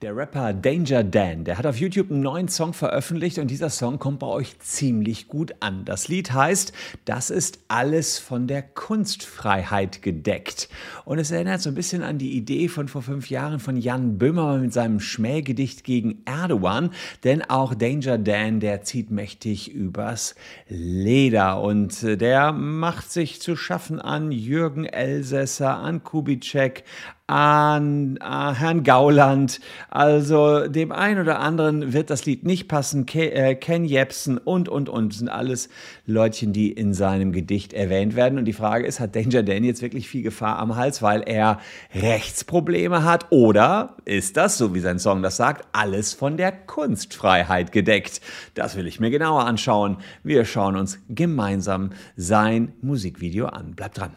Der Rapper Danger Dan, der hat auf YouTube einen neuen Song veröffentlicht und dieser Song kommt bei euch ziemlich gut an. Das Lied heißt, das ist alles von der Kunstfreiheit gedeckt. Und es erinnert so ein bisschen an die Idee von vor fünf Jahren von Jan Böhmermann mit seinem Schmähgedicht gegen Erdogan. Denn auch Danger Dan, der zieht mächtig übers Leder und äh, der macht sich zu schaffen an Jürgen Elsässer, an Kubitschek, an äh, Herrn Gauland. Also dem einen oder anderen wird das Lied nicht passen. Äh, Ken Jepsen und, und, und sind alles Leutchen, die in seinem Gedicht erwähnt werden. Und die Frage ist, hat Danger Dan jetzt wirklich viel Gefahr am Hals, weil er Rechtsprobleme hat? Oder ist das, so wie sein Song das sagt, alles von der Kunstfreiheit gedeckt? Das will ich mir genauer anschauen. Wir schauen uns gemeinsam sein Musikvideo an. Bleibt dran.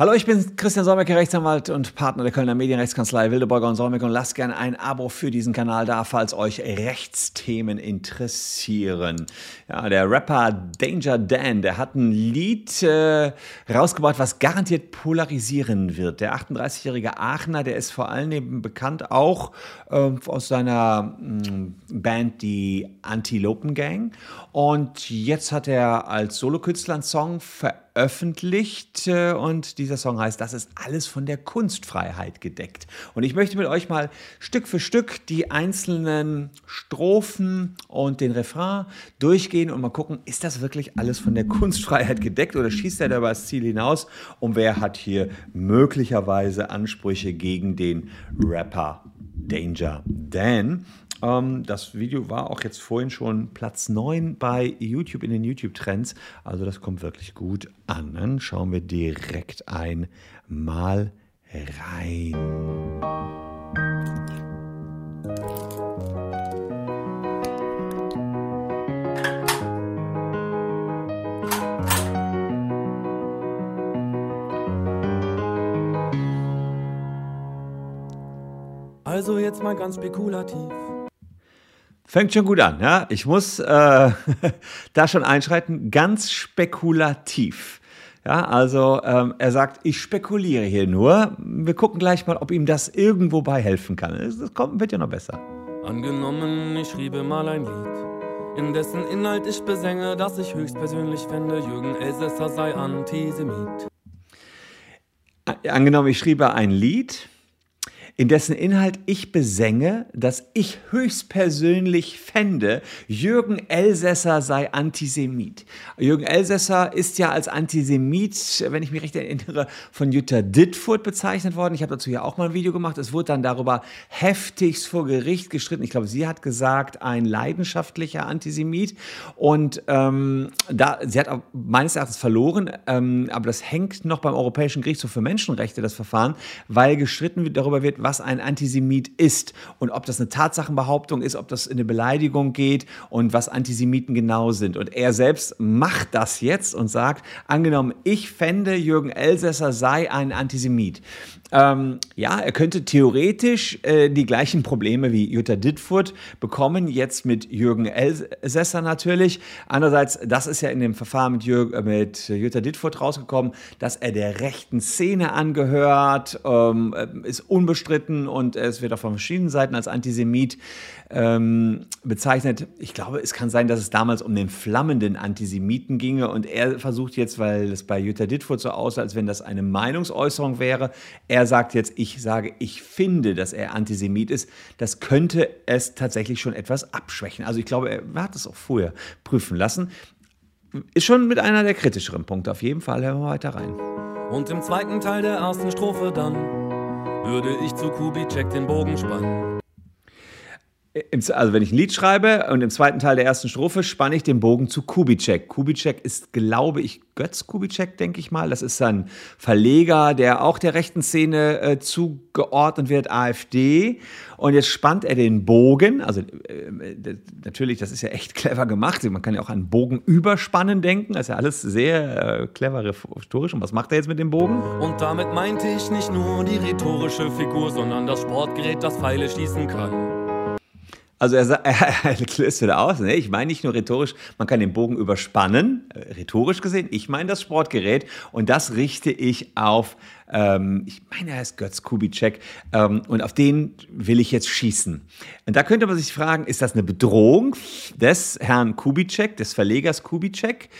Hallo, ich bin Christian Solmecke, Rechtsanwalt und Partner der Kölner Medienrechtskanzlei Wildeborger und Solmecke und lasst gerne ein Abo für diesen Kanal da, falls euch Rechtsthemen interessieren. Ja, der Rapper Danger Dan, der hat ein Lied äh, rausgebracht, was garantiert polarisieren wird. Der 38-jährige Aachener, der ist vor allem bekannt auch äh, aus seiner mh, mm, Band die Antilopen Gang und jetzt hat er als Solokünstler einen Song veröffentlicht veröffentlicht äh, und dieser Song heißt, das ist alles von der Kunstfreiheit gedeckt. Und ich möchte mit euch mal Stück für Stück die einzelnen Strophen und den Refrain durchgehen und mal gucken, ist das wirklich alles von der Kunstfreiheit gedeckt oder schießt er da über das Ziel hinaus und wer hat hier möglicherweise Ansprüche gegen den Rapper Danger Dan? Ähm, das Video war auch jetzt vorhin schon Platz 9 bei YouTube in den YouTube-Trends. Also das kommt wirklich gut an. Dann schauen wir direkt einmal rein. Also jetzt mal ganz spekulativ. Fängt schon gut an, ja. Ich muss äh, da schon einschreiten, ganz spekulativ. Ja, also ähm, er sagt, ich spekuliere hier nur. Wir gucken gleich mal, ob ihm das irgendwo bei helfen kann. Das kommt, wird ja noch besser. Angenommen, ich schriebe mal ein Lied, in dessen Inhalt ich besänge, dass ich höchstpersönlich fände, Jürgen Elsässer sei Antisemit. Angenommen, ich schriebe ein Lied, in dessen Inhalt ich besänge, dass ich höchstpersönlich fände, Jürgen Elsässer sei Antisemit. Jürgen Elsässer ist ja als Antisemit, wenn ich mich recht erinnere, von Jutta Dittfurt bezeichnet worden. Ich habe dazu ja auch mal ein Video gemacht. Es wurde dann darüber heftigst vor Gericht gestritten. Ich glaube, sie hat gesagt, ein leidenschaftlicher Antisemit. Und ähm, da, sie hat meines Erachtens verloren, ähm, aber das hängt noch beim Europäischen Gerichtshof für Menschenrechte, das Verfahren, weil gestritten darüber wird, was ein Antisemit ist und ob das eine Tatsachenbehauptung ist, ob das in eine Beleidigung geht und was Antisemiten genau sind. Und er selbst macht das jetzt und sagt, angenommen, ich fände, Jürgen Elsässer sei ein Antisemit. Ähm, ja, er könnte theoretisch äh, die gleichen Probleme wie Jutta Dittfurt bekommen, jetzt mit Jürgen Elsässer natürlich. Andererseits, das ist ja in dem Verfahren mit, Jürg, äh, mit Jutta Dittfurt rausgekommen, dass er der rechten Szene angehört, ähm, äh, ist unbestritten und es wird auch von verschiedenen Seiten als Antisemit ähm, bezeichnet. Ich glaube, es kann sein, dass es damals um den flammenden Antisemiten ginge und er versucht jetzt, weil es bei Jutta Dittfurt so aussah, als wenn das eine Meinungsäußerung wäre, er sagt jetzt, ich sage, ich finde, dass er Antisemit ist. Das könnte es tatsächlich schon etwas abschwächen. Also ich glaube, er hat es auch vorher prüfen lassen. Ist schon mit einer der kritischeren Punkte. Auf jeden Fall hören wir weiter rein. Und im zweiten Teil der ersten Strophe dann würde ich zu Kubitschek den Bogen spannen also wenn ich ein Lied schreibe und im zweiten Teil der ersten Strophe spanne ich den Bogen zu Kubitschek. Kubitschek ist, glaube ich, Götz Kubitschek, denke ich mal. Das ist ein Verleger, der auch der rechten Szene äh, zugeordnet wird, AfD. Und jetzt spannt er den Bogen. Also äh, natürlich, das ist ja echt clever gemacht. Man kann ja auch an Bogen überspannen denken. Das ist ja alles sehr äh, clever rhetorisch. Und was macht er jetzt mit dem Bogen? Und damit meinte ich nicht nur die rhetorische Figur, sondern das Sportgerät, das Pfeile schießen kann. Also er, er, er löst wieder aus. Ne? Ich meine nicht nur rhetorisch, man kann den Bogen überspannen, äh, rhetorisch gesehen. Ich meine das Sportgerät und das richte ich auf, ähm, ich meine, er heißt Götz Kubitschek ähm, und auf den will ich jetzt schießen. Und da könnte man sich fragen, ist das eine Bedrohung des Herrn Kubitschek, des Verlegers Kubitschek?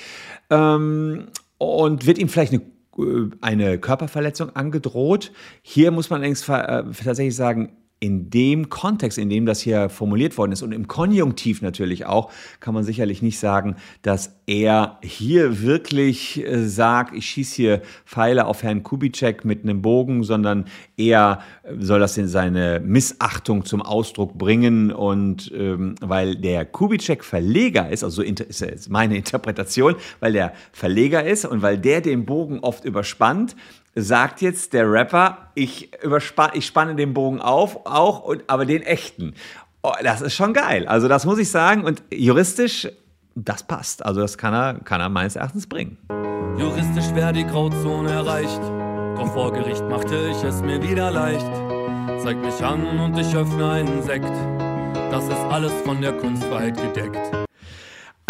Ähm, und wird ihm vielleicht eine äh, eine Körperverletzung angedroht. Hier muss man allerdings äh, tatsächlich sagen, in dem Kontext, in dem das hier formuliert worden ist und im Konjunktiv natürlich auch, kann man sicherlich nicht sagen, dass er hier wirklich äh, sagt, ich schieße hier Pfeile auf Herrn Kubitschek mit einem Bogen, sondern er soll das in seine Missachtung zum Ausdruck bringen. Und ähm, weil der Kubitschek Verleger ist, also so ist jetzt meine Interpretation, weil der Verleger ist und weil der den Bogen oft überspannt, sagt jetzt der Rapper, ich, ich spanne den Bogen auf, auch, und, aber den echten. Oh, das ist schon geil. Also das muss ich sagen. Und juristisch, das passt. Also das kann er, kann er meines Erachtens bringen. Juristisch wäre die Grauzone erreicht. Doch vor Gericht machte ich es mir wieder leicht. Zeig mich an und ich öffne einen Sekt. Das ist alles von der Kunstfreiheit gedeckt.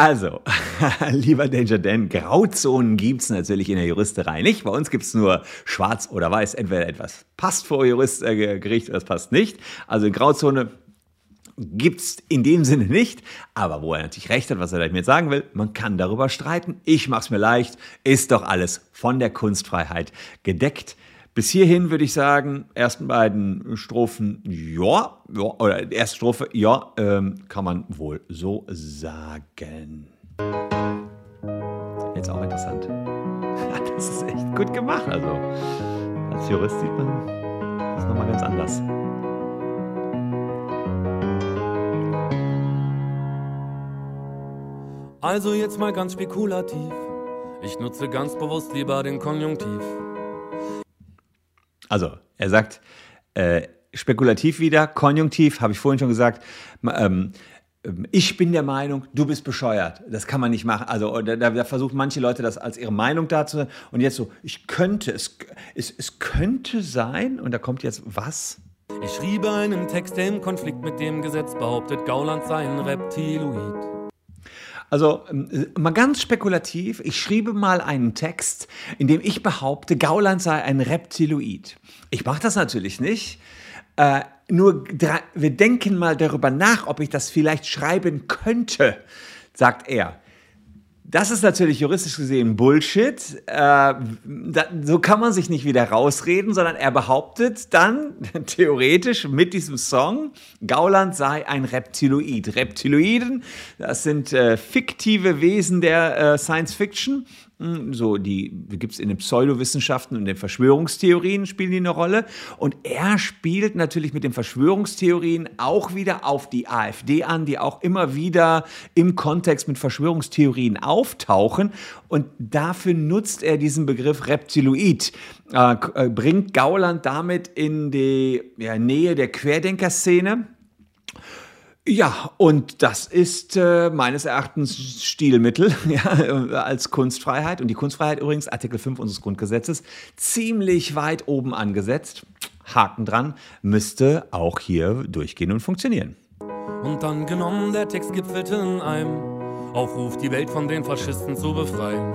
Also, lieber Danger Dan, Grauzonen gibt es natürlich in der Juristerei nicht. Bei uns gibt es nur schwarz oder weiß. Entweder etwas passt vor Juristgericht äh, oder es passt nicht. Also Grauzone gibt es in dem Sinne nicht. Aber wo er natürlich recht hat, was er damit sagen will, man kann darüber streiten. Ich mache es mir leicht. Ist doch alles von der Kunstfreiheit gedeckt. Bis hierhin würde ich sagen, ersten beiden Strophen, ja, ja oder erste Strophe, ja, ähm, kann man wohl so sagen. Jetzt auch interessant. Das ist echt gut gemacht. Also, als Jurist sieht man das nochmal ganz anders. Also jetzt mal ganz spekulativ. Ich nutze ganz bewusst lieber den Konjunktiv. Also, er sagt, äh, spekulativ wieder, konjunktiv, habe ich vorhin schon gesagt, ähm, ähm, ich bin der Meinung, du bist bescheuert. Das kann man nicht machen. Also da, da versuchen manche Leute das als ihre Meinung dazu. Und jetzt so, ich könnte, es, es, es könnte sein, und da kommt jetzt was? Ich schriebe einen Text, der im Konflikt mit dem Gesetz behauptet, Gauland sei ein Reptiloid. Also ähm, mal ganz spekulativ, ich schriebe mal einen Text, in dem ich behaupte, Gauland sei ein Reptiloid. Ich mache das natürlich nicht. Äh, nur wir denken mal darüber nach, ob ich das vielleicht schreiben könnte, sagt er. Das ist natürlich juristisch gesehen Bullshit. Äh, da, so kann man sich nicht wieder rausreden, sondern er behauptet dann theoretisch mit diesem Song, Gauland sei ein Reptiloid. Reptiloiden, das sind äh, fiktive Wesen der äh, Science Fiction so die gibt es in den Pseudowissenschaften und den Verschwörungstheorien spielen die eine Rolle. Und er spielt natürlich mit den Verschwörungstheorien auch wieder auf die AfD an, die auch immer wieder im Kontext mit Verschwörungstheorien auftauchen. Und dafür nutzt er diesen Begriff Reptiloid, äh, äh bringt Gauland damit in die ja, Nähe der Querdenkerszene. Ja, und das ist äh, meines Erachtens Stilmittel ja, als Kunstfreiheit. Und die Kunstfreiheit übrigens, Artikel 5 unseres Grundgesetzes, ziemlich weit oben angesetzt. Haken dran, müsste auch hier durchgehen und funktionieren. Und dann genommen, der Text gipfelte in einem Aufruf, die Welt von den Faschisten zu befreien.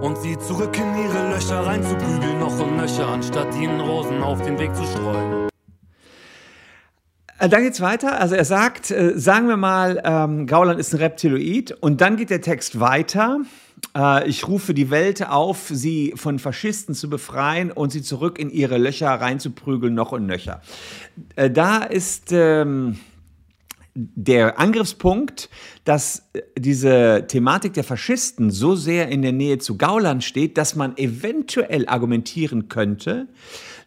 Und sie zurück in ihre Löcher reinzuprügeln, noch und nöcher, anstatt ihnen Rosen auf den Weg zu streuen. Äh, dann geht's weiter. Also er sagt, äh, sagen wir mal, ähm, Gauland ist ein Reptiloid und dann geht der Text weiter. Äh, ich rufe die Welt auf, sie von Faschisten zu befreien und sie zurück in ihre Löcher reinzuprügeln, noch und nöcher. Äh, da ist ähm, der Angriffspunkt, dass äh, diese Thematik der Faschisten so sehr in der Nähe zu Gauland steht, dass man eventuell argumentieren könnte,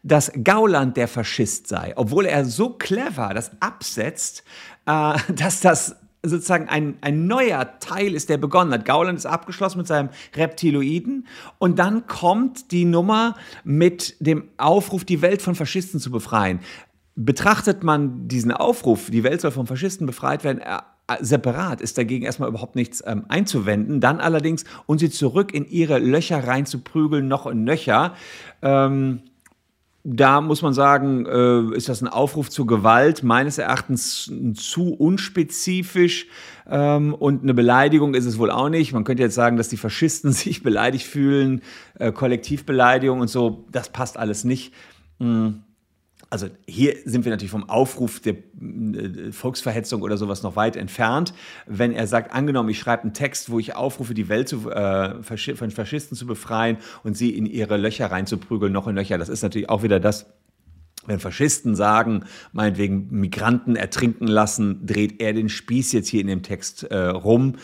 dass Gauland der Faschist sei, obwohl er so clever das absetzt, äh, dass das sozusagen ein, ein neuer Teil ist, der begonnen hat. Gauland ist abgeschlossen mit seinem Reptiloiden und dann kommt die Nummer mit dem Aufruf, die Welt von Faschisten zu befreien. Betrachtet man diesen Aufruf, die Welt soll von Faschisten befreit werden, äh, separat ist dagegen erstmal überhaupt nichts ähm, einzuwenden. Dann allerdings, und sie zurück in ihre Löcher reinzuprügeln, noch und nöcher. Ähm, da muss man sagen, äh, ist das ein Aufruf zur Gewalt, meines Erachtens zu unspezifisch ähm, und eine Beleidigung ist es wohl auch nicht. Man könnte jetzt sagen, dass die Faschisten sich beleidigt fühlen, äh, Kollektivbeleidigung und so, das passt alles nicht. Mhm also hier sind wir natürlich vom Aufruf der äh, Volksverhetzung oder sowas noch weit entfernt. Wenn er sagt, angenommen, ich schreibe einen Text, wo ich aufrufe, die Welt zu, äh, von Faschisten zu befreien und sie in ihre Löcher reinzuprügeln, noch in Löcher, das ist natürlich auch wieder das, wenn Faschisten sagen, meinetwegen Migranten ertrinken lassen, dreht er den Spieß jetzt hier in dem Text äh, rum.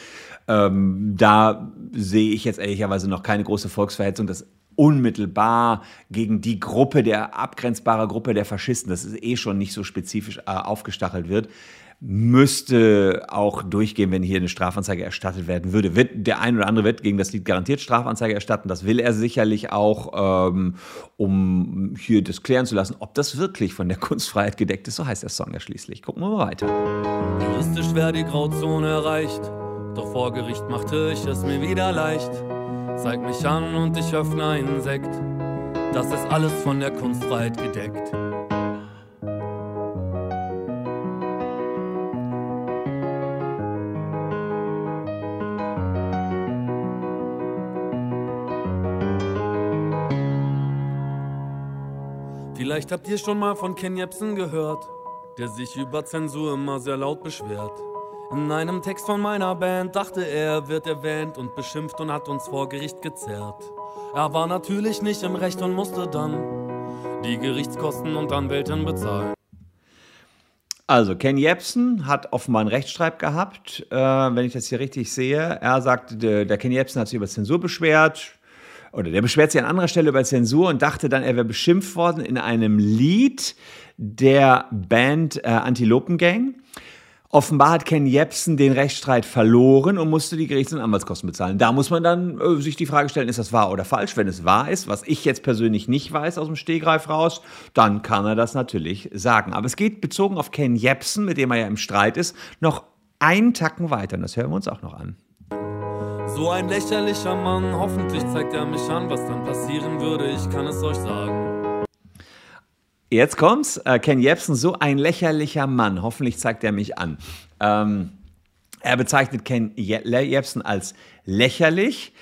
Ähm, da sehe ich jetzt ehrlicherweise noch keine große Volksverhetzung. Das unmittelbar gegen die Gruppe, der abgrenzbare Gruppe der Faschisten, das ist eh schon nicht so spezifisch äh, aufgestachelt wird, müsste auch durchgehen, wenn hier eine Strafanzeige erstattet werden würde. Wird, der ein oder andere wird gegen das Lied garantiert Strafanzeige erstatten. Das will er sicherlich auch, ähm, um hier das klären zu lassen, ob das wirklich von der Kunstfreiheit gedeckt ist. So heißt der Song ja schließlich. Gucken wir mal weiter. Juristisch wäre die Grauzone erreicht, doch vor Gericht machte ich es mir wieder leicht. Zeig mich an und ich öffne einen Sekt. Das ist alles von der Kunstfreiheit gedeckt. Vielleicht habt ihr schon mal von Ken Jebsen gehört, der sich über Zensur immer sehr laut beschwert. In einem Text von meiner Band dachte er, wird erwähnt und beschimpft und hat uns vor Gericht gezerrt. Er war natürlich nicht im Recht und musste dann die Gerichtskosten und Anwältin bezahlen. Also, Ken Jebsen hat offenbar einen Rechtsstreit gehabt, äh, wenn ich das hier richtig sehe. Er sagt, der, der Ken Jebsen hat sich über Zensur beschwert. Oder der beschwert sich an anderer Stelle über Zensur und dachte dann, er wäre beschimpft worden in einem Lied der Band äh, Antilopen Gang. Offenbar hat Ken Jebsen den Rechtsstreit verloren und musste die Gerichts- und Anwaltskosten bezahlen. Da muss man dann äh, sich die Frage stellen, ist das wahr oder falsch? Wenn es wahr ist, was ich jetzt persönlich nicht weiß aus dem Stegreif raus, dann kann er das natürlich sagen. Aber es geht bezogen auf Ken Jebsen, mit dem er ja im Streit ist, noch einen Tacken weiter. Und das hören wir uns auch noch an. So ein lächerlicher Mann, hoffentlich zeigt er mich an, was dann passieren würde, ich kann es euch sagen. Jetzt kommt's. Äh, Ken Jebsen, so ein lächerlicher Mann. Hoffentlich zeigt er mich an. Ähm, er bezeichnet Ken Jebsen als lächerlich.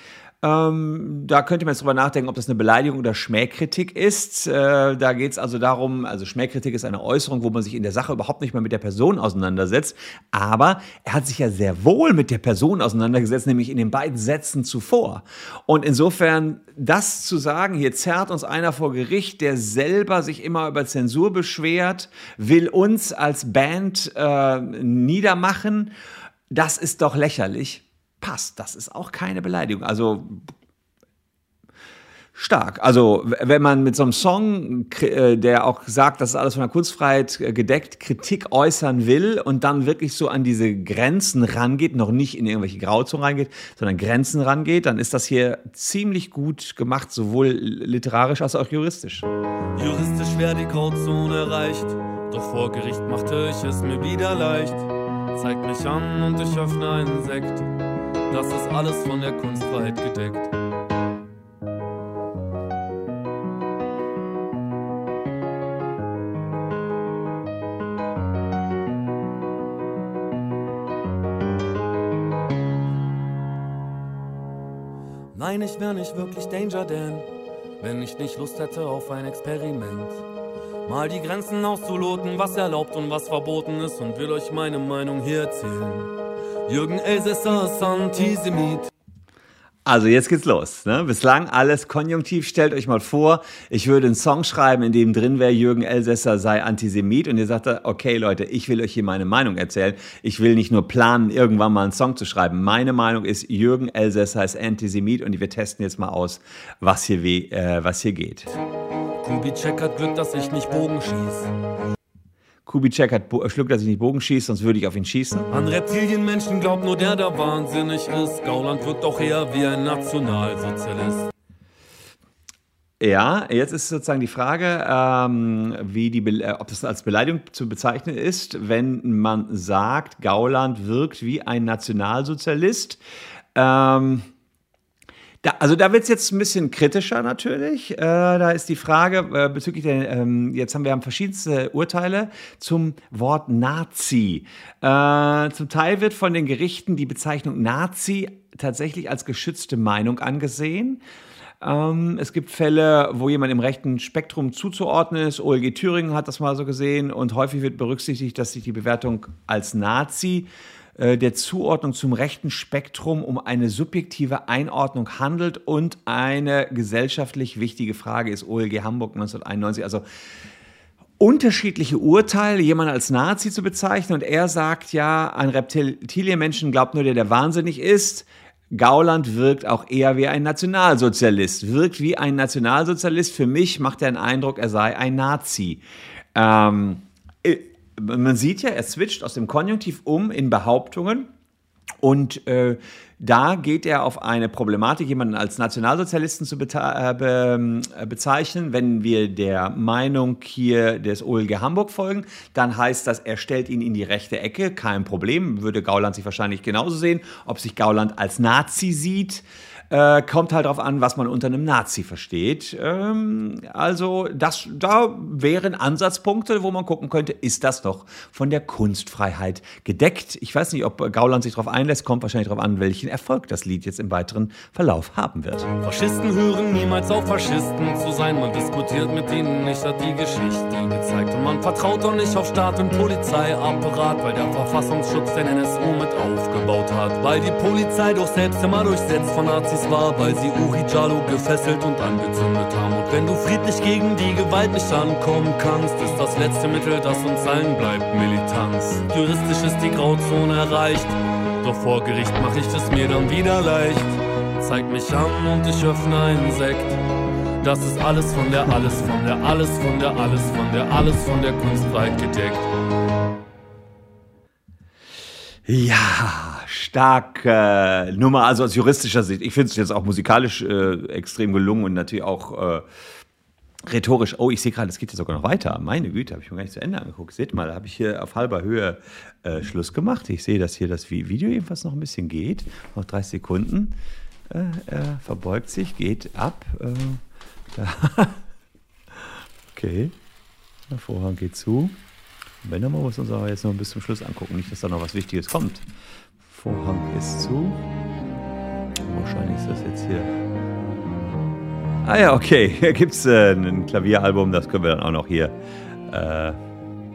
Ähm, da könnte man jetzt drüber nachdenken, ob das eine Beleidigung oder Schmähkritik ist. Äh, da geht es also darum, also Schmähkritik ist eine Äußerung, wo man sich in der Sache überhaupt nicht mehr mit der Person auseinandersetzt. Aber er hat sich ja sehr wohl mit der Person auseinandergesetzt, nämlich in den beiden Sätzen zuvor. Und insofern, das zu sagen, hier zerrt uns einer vor Gericht, der selber sich immer über Zensur beschwert, will uns als Band äh, niedermachen, das ist doch lächerlich passt. Das ist auch keine Beleidigung. Also stark. Also wenn man mit so einem Song, äh, der auch sagt, das ist alles von der Kunstfreiheit äh, gedeckt, Kritik äußern will und dann wirklich so an diese Grenzen rangeht, noch nicht in irgendwelche Grauzonen reingeht, sondern Grenzen rangeht, dann ist das hier ziemlich gut gemacht, sowohl literarisch als auch juristisch. Juristisch wäre die Grauzone erreicht, doch vor Gericht machte ich es mir wieder leicht. Zeig mich an und ich öffne einen Sekt das ist alles von der Kunstfreiheit gedeckt. Nein, ich wär nicht wirklich Danger Dan, wenn ich nicht Lust hätte auf ein Experiment. Mal die Grenzen auszuloten, was erlaubt und was verboten ist und will euch meine Meinung hier erzählen. Jürgen Elsässer ist Antisemit. Also jetzt geht's los. Ne? Bislang alles konjunktiv. Stellt euch mal vor, ich würde einen Song schreiben, in dem drin wäre, Jürgen Elsässer sei Antisemit. Und ihr sagt, okay Leute, ich will euch hier meine Meinung erzählen. Ich will nicht nur planen, irgendwann mal einen Song zu schreiben. Meine Meinung ist, Jürgen Elsässer ist Antisemit. Und wir testen jetzt mal aus, was hier, äh, was hier geht. Kubitschek hat Glück, dass ich nicht Bogen schieße. Kubitschek hat schluckt, dass ich nicht Bogen schieße, sonst würde ich auf ihn schießen. An Reptilienmenschen glaubt nur der, der wahnsinnig ist. Gauland wirkt doch eher wie ein Nationalsozialist. Ja, jetzt ist sozusagen die Frage, ähm, wie die äh, ob das als Beleidigung zu bezeichnen ist, wenn man sagt, Gauland wirkt wie ein Nationalsozialist. Ähm, Da, also da wird es jetzt ein bisschen kritischer natürlich. Äh, da ist die Frage äh, bezüglich der, ähm, jetzt haben wir haben verschiedenste Urteile zum Wort Nazi. Äh, zum Teil wird von den Gerichten die Bezeichnung Nazi tatsächlich als geschützte Meinung angesehen. Ähm, es gibt Fälle, wo jemand im rechten Spektrum zuzuordnen ist. OLG Thüringen hat das mal so gesehen und häufig wird berücksichtigt, dass sich die Bewertung als Nazi äh, der Zuordnung zum rechten Spektrum um eine subjektive Einordnung handelt und eine gesellschaftlich wichtige Frage ist OLG Hamburg 1991. Also unterschiedliche Urteile, jemanden als Nazi zu bezeichnen und er sagt ja, ein Reptilienmenschen glaubt nur, der der wahnsinnig ist. Gauland wirkt auch eher wie ein Nationalsozialist, wirkt wie ein Nationalsozialist. Für mich macht er den Eindruck, er sei ein Nazi. Ähm, man sieht ja, er switcht aus dem Konjunktiv um in Behauptungen. Und äh, da geht er auf eine Problematik, jemanden als Nationalsozialisten zu äh, be äh, bezeichnen. Wenn wir der Meinung hier des OLG Hamburg folgen, dann heißt das, er stellt ihn in die rechte Ecke. Kein Problem, würde Gauland sich wahrscheinlich genauso sehen. Ob sich Gauland als Nazi sieht, äh, kommt halt darauf an, was man unter einem Nazi versteht. Ähm, also das, da wären Ansatzpunkte, wo man gucken könnte, ist das doch von der Kunstfreiheit gedeckt. Ich weiß nicht, ob Gauland sich darauf einlässt, kommt wahrscheinlich darauf an, welchen Erfolg das Lied jetzt im weiteren Verlauf haben wird. Faschisten hören niemals auf Faschisten zu sein. Man diskutiert mit ihnen nicht, hat die Geschichte gezeigt. Und man vertraut auch nicht auf Staat und Polizeiapparat, weil der Verfassungsschutz den NSU mit aufgebaut hat. Weil die Polizei doch selbst immer durchsetzt von Nazis es war, weil sie Uri Jalo gefesselt und angezündet haben. Und wenn du friedlich gegen die Gewalt nicht ankommen kannst, ist das letzte Mittel, das uns allen bleibt, Militanz. Juristisch ist die Grauzone erreicht, doch vor Gericht mach ich es mir dann wieder leicht. Zeig mich an und ich öffne einen Sekt. Das ist alles von der, alles von der, alles von der, alles von der, alles von der Kunstfreiheit gedeckt. Ja, starke Nummer, also aus juristischer Sicht. Ich finde es jetzt auch musikalisch äh, extrem gelungen und natürlich auch äh, rhetorisch. Oh, ich sehe gerade, es geht ja sogar noch weiter. Meine Güte, habe ich mir gar nicht zu Ende angeguckt. Seht mal, da habe ich hier auf halber Höhe äh, Schluss gemacht. Ich sehe, dass hier das Video jedenfalls noch ein bisschen geht. Noch 30 Sekunden. Äh, er verbeugt sich, geht ab. Äh, okay. Der Vorhang geht zu. Wenn wir uns aber jetzt noch bis zum Schluss angucken, nicht, dass da noch was Wichtiges kommt. Vorhang ist zu. Wahrscheinlich ist das jetzt hier. Ah ja, okay. Hier gibt es äh, ein Klavieralbum, das können wir dann auch noch hier äh,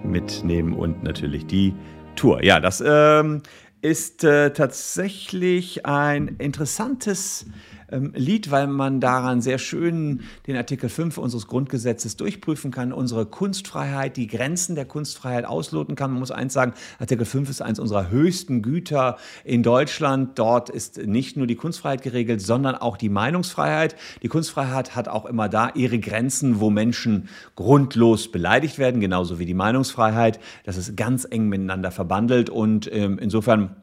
mitnehmen und natürlich die Tour. Ja, das ähm, ist äh, tatsächlich ein interessantes ähm, Lied, weil man daran sehr schön den Artikel 5 unseres Grundgesetzes durchprüfen kann, unsere Kunstfreiheit, die Grenzen der Kunstfreiheit ausloten kann. Man muss eins sagen, Artikel 5 ist eines unserer höchsten Güter in Deutschland. Dort ist nicht nur die Kunstfreiheit geregelt, sondern auch die Meinungsfreiheit. Die Kunstfreiheit hat auch immer da ihre Grenzen, wo Menschen grundlos beleidigt werden, genauso wie die Meinungsfreiheit. Das ist ganz eng miteinander verbandelt und ähm, insofern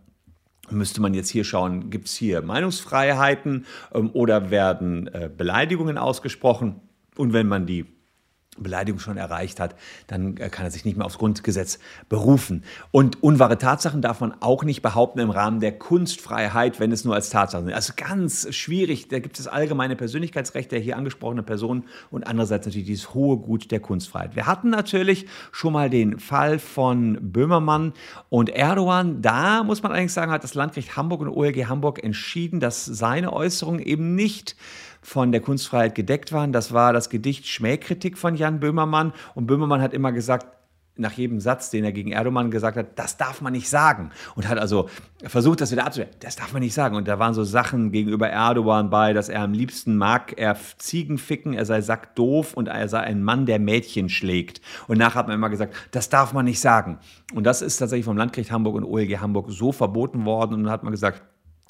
müsste man jetzt hier schauen, gibt es hier Meinungsfreiheiten ähm, oder werden äh, Beleidigungen ausgesprochen? Und wenn man die Beleidigung schon erreicht hat, dann äh, kann er sich nicht mehr aufs Grundgesetz berufen. Und unwahre Tatsachen darf man auch nicht behaupten im Rahmen der Kunstfreiheit, wenn es nur als Tatsachen sind. Also ganz schwierig. Da gibt es allgemeine Persönlichkeitsrecht der hier angesprochenen Person und andererseits natürlich dieses hohe Gut der Kunstfreiheit. Wir hatten natürlich schon mal den Fall von Böhmermann und Erdogan. Da muss man allerdings sagen, hat das Landgericht Hamburg und OLG Hamburg entschieden, dass seine Äußerungen eben nicht von der Kunstfreiheit gedeckt waren. Das war das Gedicht Schmähkritik von Jan Böhmermann. Und Böhmermann hat immer gesagt, nach jedem Satz, den er gegen Erdogan gesagt hat, das darf man nicht sagen. Und hat also versucht, das wieder abzuwehren. Das darf man nicht sagen. Und da waren so Sachen gegenüber Erdogan bei, dass er am liebsten mag, er Ziegen ficken, er sei sackdoof und er sei ein Mann, der Mädchen schlägt. Und nachher hat man immer gesagt, das darf man nicht sagen. Und das ist tatsächlich vom Landgericht Hamburg und OLG Hamburg so verboten worden. Und dann hat man gesagt,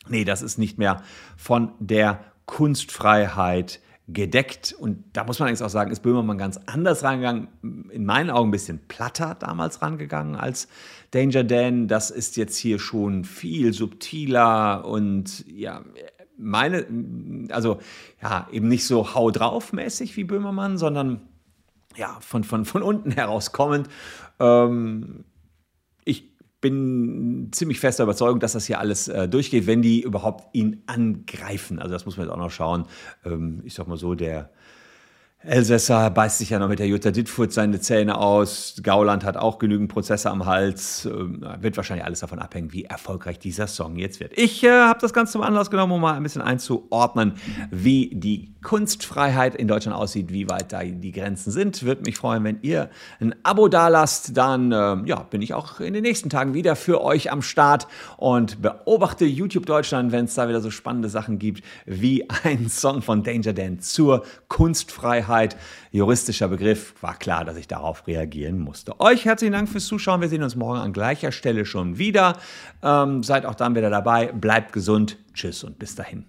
nee, das ist nicht mehr von der Kunstfreiheit gedeckt. Und da muss man eigentlich auch sagen, ist Böhmermann ganz anders rangegangen. In meinen Augen ein bisschen platter damals rangegangen als Danger Dan. Das ist jetzt hier schon viel subtiler und ja, meine, also ja, eben nicht so hau drauf mäßig wie Böhmermann, sondern ja, von, von, von unten heraus kommend. Ähm, bin ziemlich fester Überzeugung, dass das hier alles äh, durchgeht, wenn die überhaupt ihn angreifen. Also das muss man jetzt auch noch schauen. Ähm, ich sag mal so, der Elsässer beißt sich ja noch mit der Jutta Dittfurt seine Zähne aus. Gauland hat auch genügend Prozesse am Hals. Ähm, wird wahrscheinlich alles davon abhängen, wie erfolgreich dieser Song jetzt wird. Ich äh, habe das Ganze zum Anlass genommen, um mal ein bisschen einzuordnen, wie die Kunstfreiheit in Deutschland aussieht, wie weit da die Grenzen sind. Würde mich freuen, wenn ihr ein Abo dalasst. Dann äh, ja, bin ich auch in den nächsten Tagen wieder für euch am Start und beobachte YouTube Deutschland, wenn es da wieder so spannende Sachen gibt, wie ein Song von Danger Dan zur Kunstfreiheit. Freiheit, juristischer Begriff, war klar, dass ich darauf reagieren musste. Euch herzlichen Dank fürs Zuschauen. Wir sehen uns morgen an gleicher Stelle schon wieder. Ähm, seid auch dann wieder dabei. Bleibt gesund. Tschüss und bis dahin.